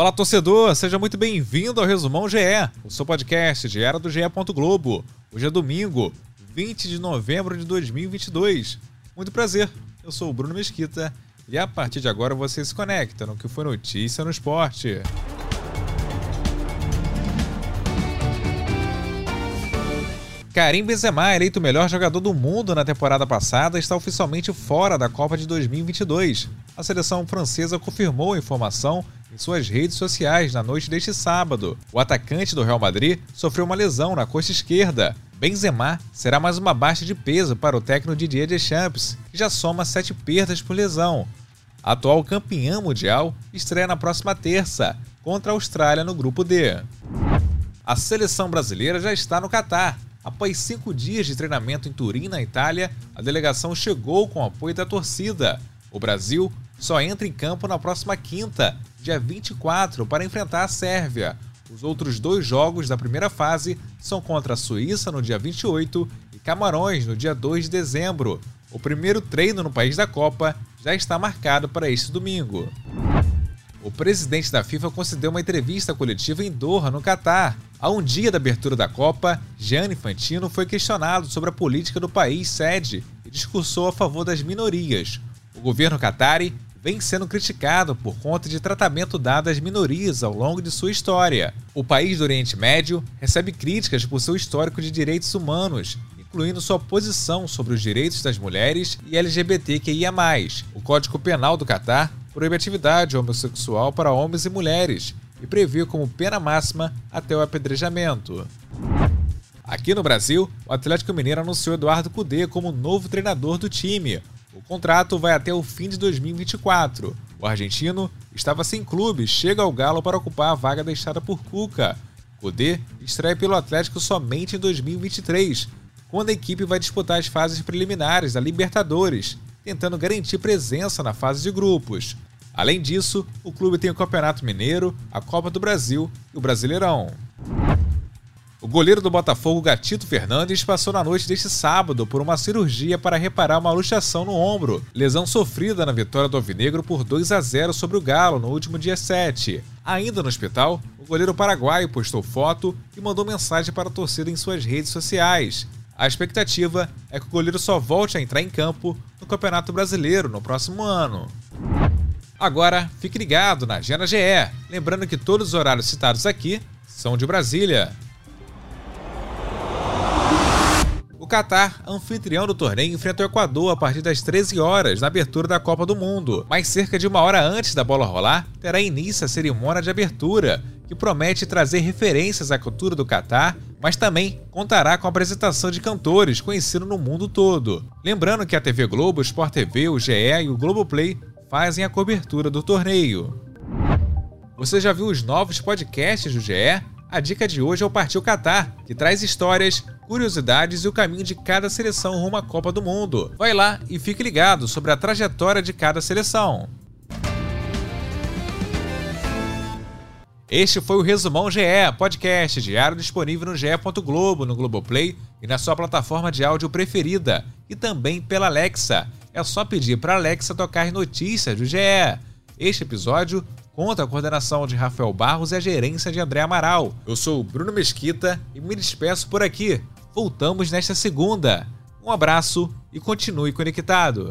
Fala torcedor, seja muito bem-vindo ao Resumão GE, o seu podcast diário do GE. Globo. Hoje é domingo, 20 de novembro de 2022. Muito prazer, eu sou o Bruno Mesquita e a partir de agora você se conecta no que foi notícia no esporte. Karim Benzema, eleito o melhor jogador do mundo na temporada passada, está oficialmente fora da Copa de 2022. A seleção francesa confirmou a informação em suas redes sociais na noite deste sábado. O atacante do Real Madrid sofreu uma lesão na coxa esquerda. Benzema será mais uma baixa de peso para o técnico Didier Deschamps, que já soma sete perdas por lesão. A atual campeã mundial estreia na próxima terça, contra a Austrália no grupo D. A seleção brasileira já está no Catar. Após cinco dias de treinamento em Turim, na Itália, a delegação chegou com o apoio da torcida. O Brasil só entra em campo na próxima quinta, dia 24, para enfrentar a Sérvia. Os outros dois jogos da primeira fase são contra a Suíça no dia 28 e Camarões no dia 2 de dezembro. O primeiro treino no país da Copa já está marcado para este domingo. O presidente da FIFA concedeu uma entrevista coletiva em Doha, no Catar. A um dia da abertura da Copa, Gianni Infantino foi questionado sobre a política do país sede e discursou a favor das minorias. O governo catari vem sendo criticado por conta de tratamento dado às minorias ao longo de sua história. O país do Oriente Médio recebe críticas por seu histórico de direitos humanos, incluindo sua posição sobre os direitos das mulheres e LGBTQIA. O Código Penal do Catar proíbe atividade homossexual para homens e mulheres e prevê como pena máxima até o apedrejamento. Aqui no Brasil, o Atlético Mineiro anunciou Eduardo Cudê como novo treinador do time. O contrato vai até o fim de 2024. O argentino estava sem clube, chega ao Galo para ocupar a vaga deixada por Cuca. Cudê estreia pelo Atlético somente em 2023, quando a equipe vai disputar as fases preliminares da Libertadores, tentando garantir presença na fase de grupos. Além disso, o clube tem o Campeonato Mineiro, a Copa do Brasil e o Brasileirão. O goleiro do Botafogo, Gatito Fernandes, passou na noite deste sábado por uma cirurgia para reparar uma luxação no ombro, lesão sofrida na vitória do Alvinegro por 2 a 0 sobre o Galo no último dia 7. Ainda no hospital, o goleiro paraguaio postou foto e mandou mensagem para a torcida em suas redes sociais. A expectativa é que o goleiro só volte a entrar em campo no Campeonato Brasileiro no próximo ano. Agora, fique ligado na Agenda GE, lembrando que todos os horários citados aqui são de Brasília. Catar, anfitrião do torneio, enfrenta o Equador a partir das 13 horas na abertura da Copa do Mundo. Mas cerca de uma hora antes da bola rolar, terá início a cerimônia de abertura, que promete trazer referências à cultura do Catar, mas também contará com a apresentação de cantores conhecidos no mundo todo. Lembrando que a TV Globo, o Sport TV, o GE e o Globoplay fazem a cobertura do torneio. Você já viu os novos podcasts do GE? A dica de hoje é o Partiu Qatar, que traz histórias, curiosidades e o caminho de cada seleção rumo à Copa do Mundo. Vai lá e fique ligado sobre a trajetória de cada seleção. Este foi o Resumão GE, podcast diário disponível no ge. Globo, no Globoplay e na sua plataforma de áudio preferida, e também pela Alexa. É só pedir para a Alexa tocar notícias do GE. Este episódio conta a coordenação de Rafael Barros e a gerência de André Amaral. Eu sou Bruno Mesquita e me despeço por aqui. Voltamos nesta segunda. Um abraço e continue conectado.